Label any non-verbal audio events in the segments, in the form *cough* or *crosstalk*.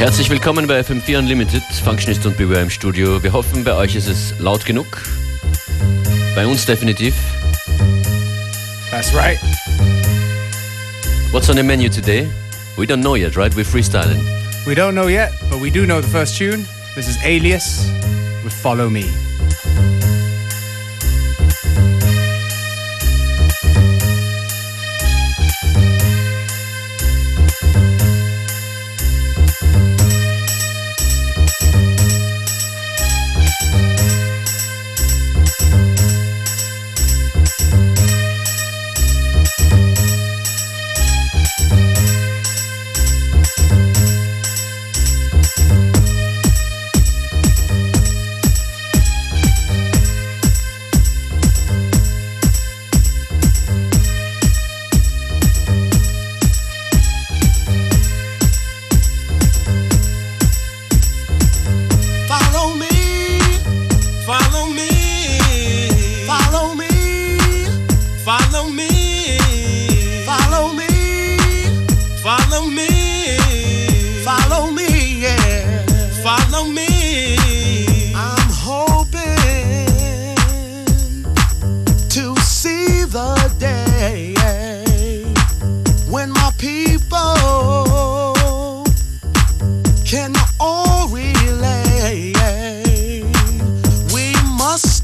Herzlich willkommen bei FM4 Unlimited. Functionist und Beware im Studio. Wir hoffen, bei euch ist es laut genug. Bei uns definitiv. That's right. What's on the menu today? We don't know yet, right? We're freestyling. We don't know yet, but we do know the first tune. This is Alias with Follow Me.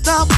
stop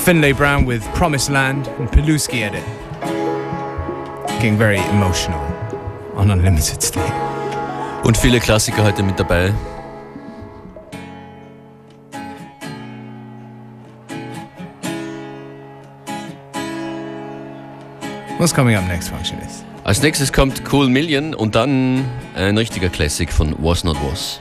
Finlay Brown with Promised Land and Peluski edit. Getting very emotional on Unlimited State. Und viele Klassiker heute mit dabei. What's coming up next, Functionist? Als nächstes kommt Cool Million und dann ein richtiger Classic von Was Not Was.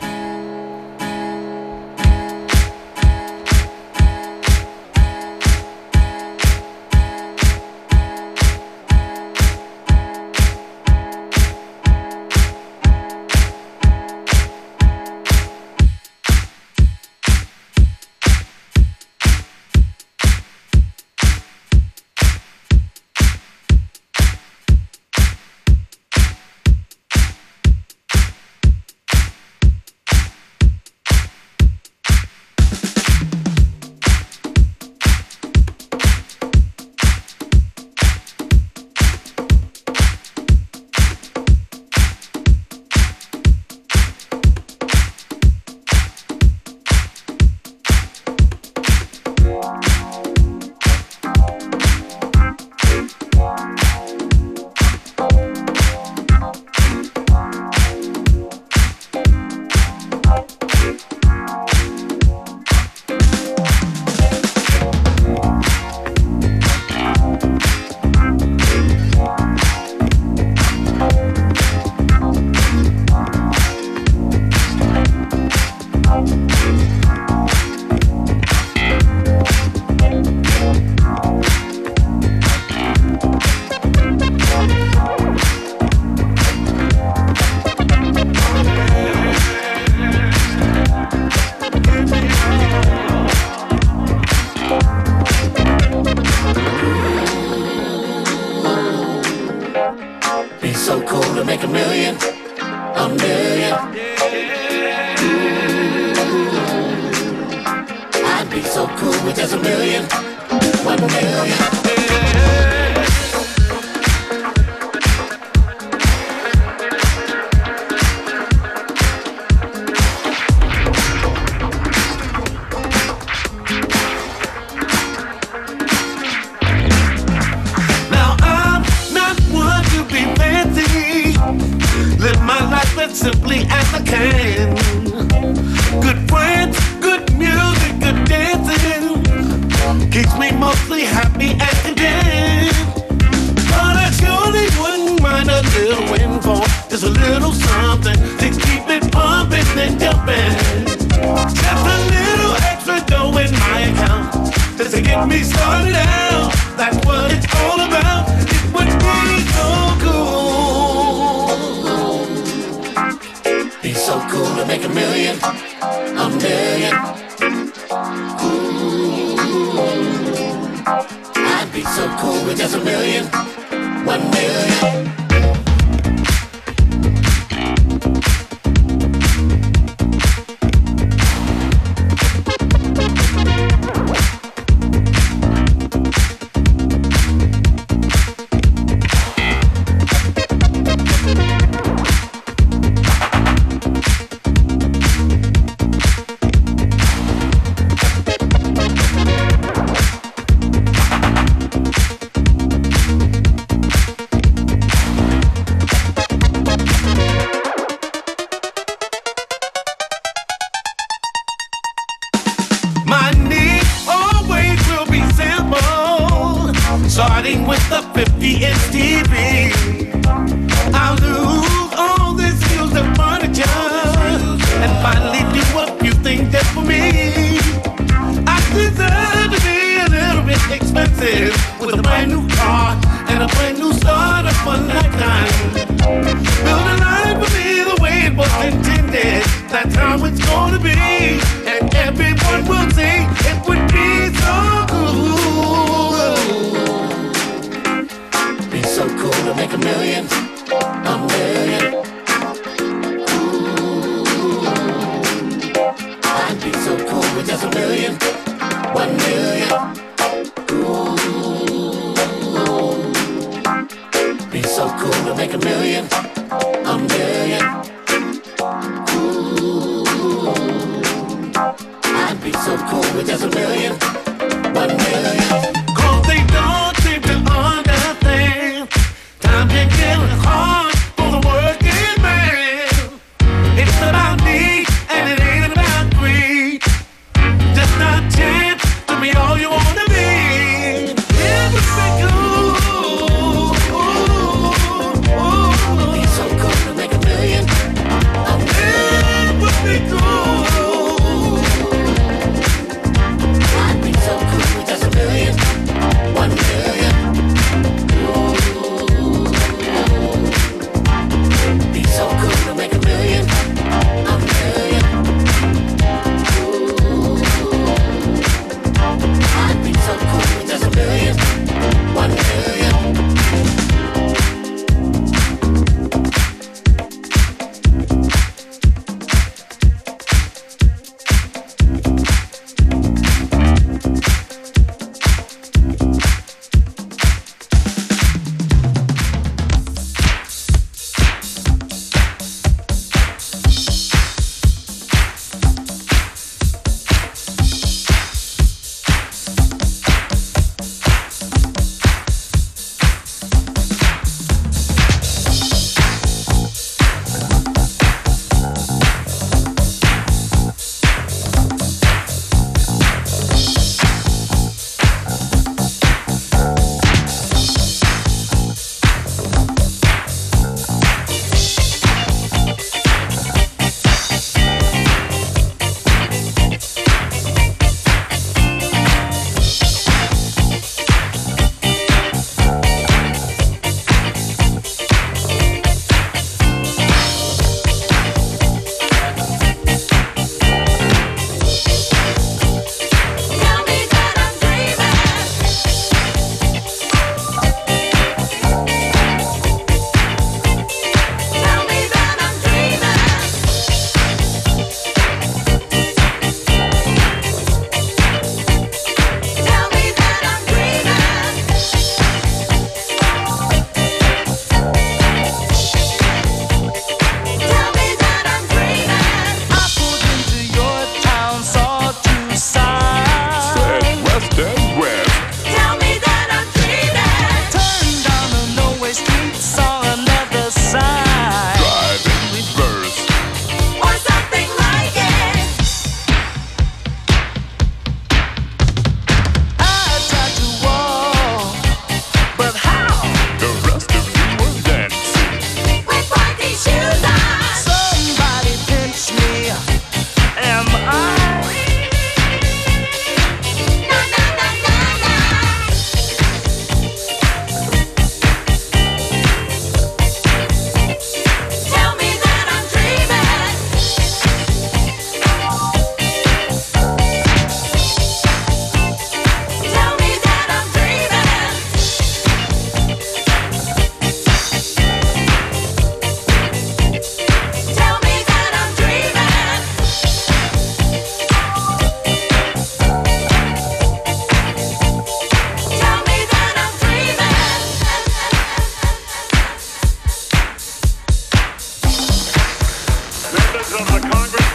President of the Congress,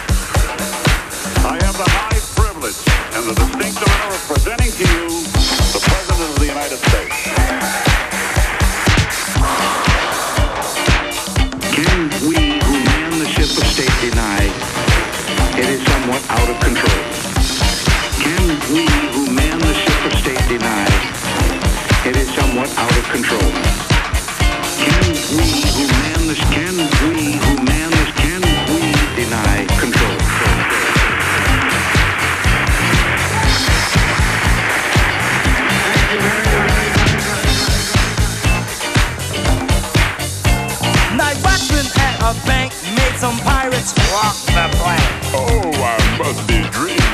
I have the high privilege and the distinct honor of presenting to you the President of the United States. Can we who man the ship of state deny it is somewhat out of control? Can we who man the ship of state deny it is somewhat out of control? Can we who man the... Can we Let's walk the plank. Oh, I must be dreaming.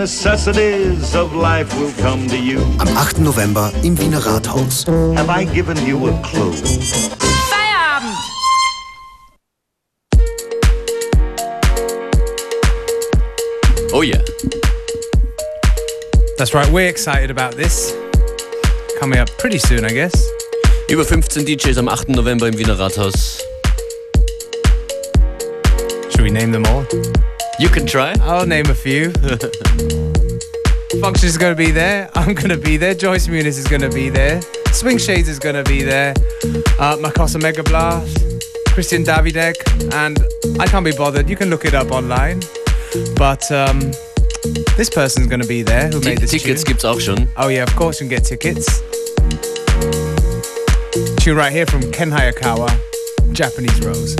Necessities of life will come to you. Am 8. November im Wiener Rathaus. Have I given you a clue? Feierabend! Oh yeah. That's right, we're excited about this. Coming up pretty soon, I guess. Über 15 DJs am 8. November im Wiener Rathaus. Should we name them all? You can try. I'll name a few. *laughs* Function's going to be there. I'm going to be there. Joyce Muniz is going to be there. Swing Shades is going to be there. Uh, Makossa Mega Blast, Christian Davidek, and I can't be bothered. You can look it up online. But um, this person's going to be there who made this Tickets tune. gibt's auch schon. Oh yeah, of course you can get tickets. Tune right here from Ken Hayakawa, Japanese Rose.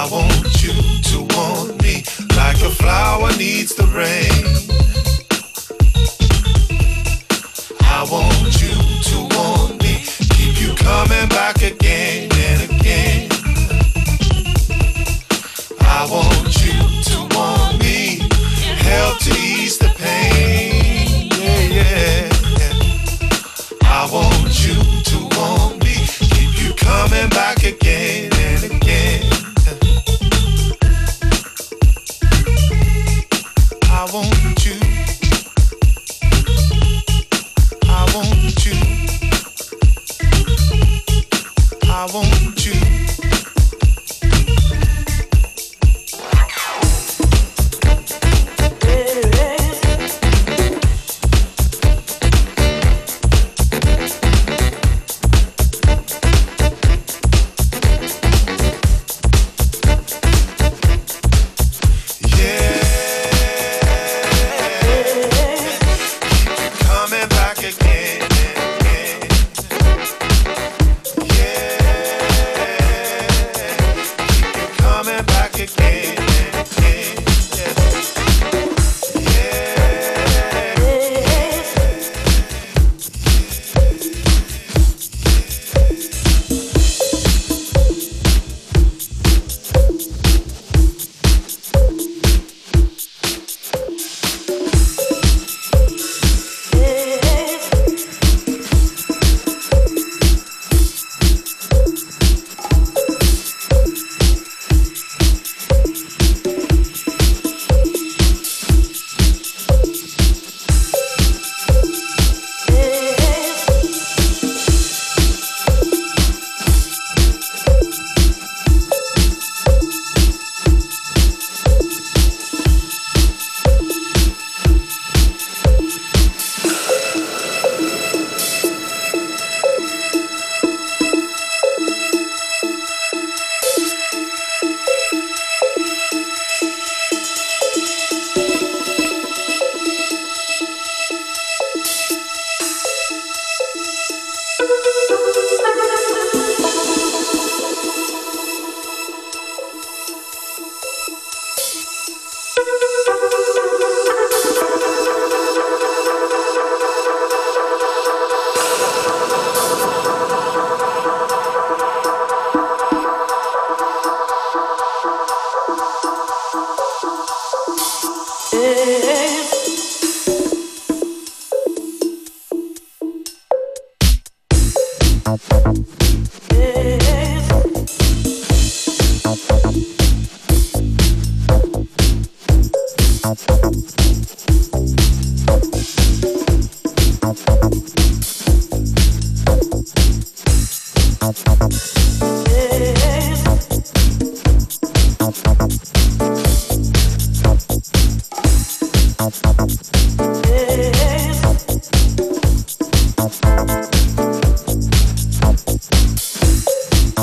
I want you to want me like a flower needs the rain.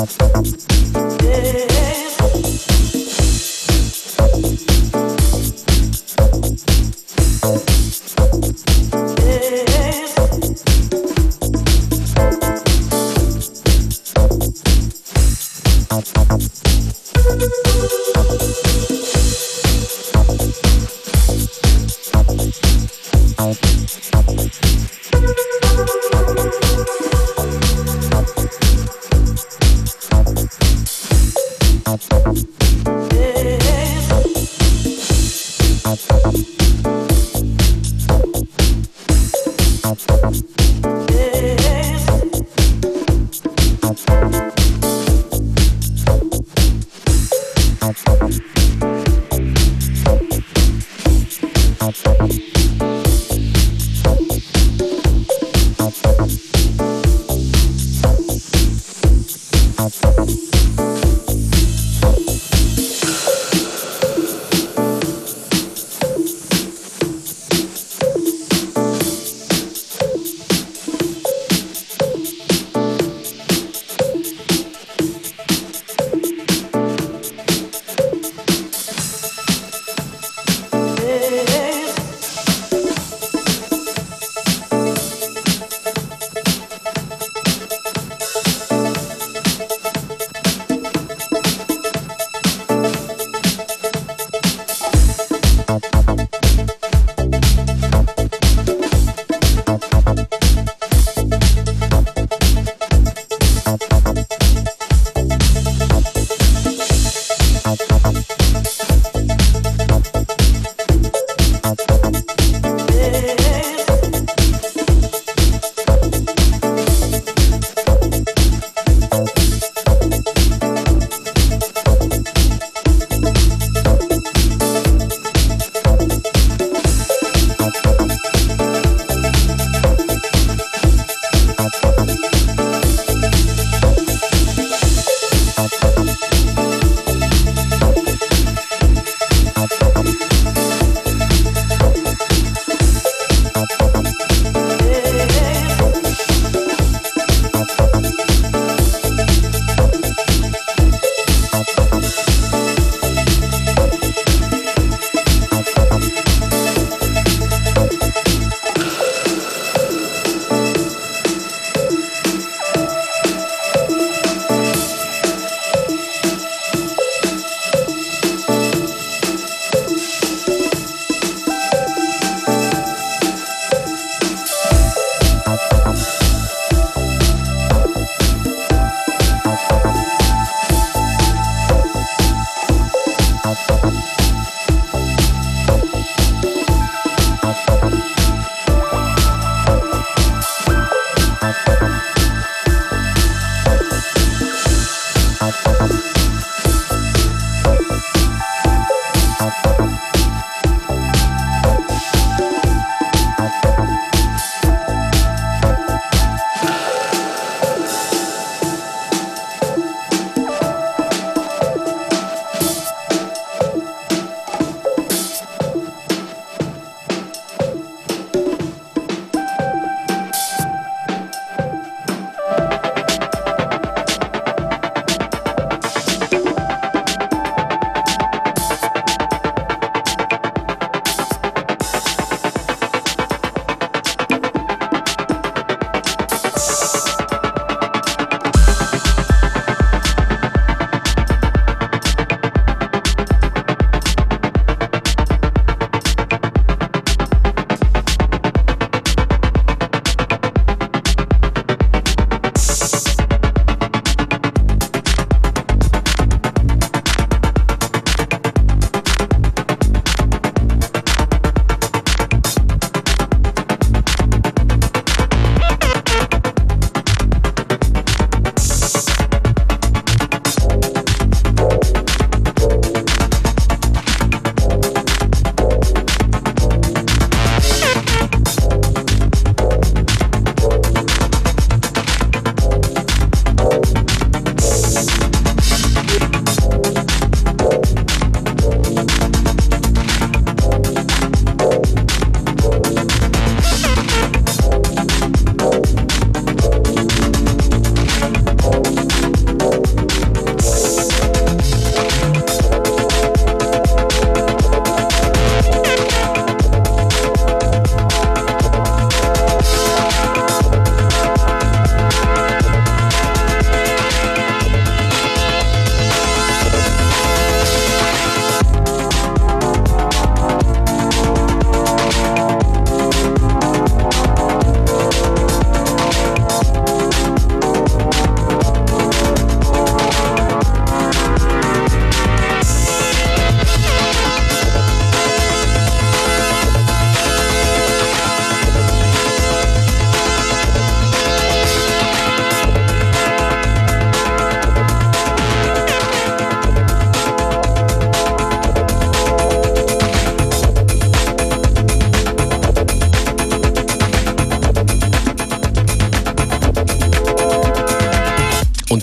Thank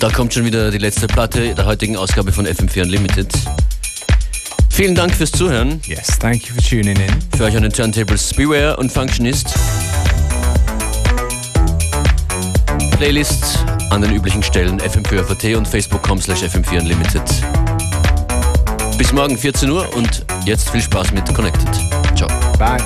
da kommt schon wieder die letzte Platte der heutigen Ausgabe von FM4 Unlimited. Vielen Dank fürs Zuhören. Yes, thank you for tuning in. Für euch an den Turntables Beware und Functionist. Playlist an den üblichen Stellen fm4.at und facebook.com slash fm4 unlimited. Bis morgen 14 Uhr und jetzt viel Spaß mit Connected. Ciao. Bye.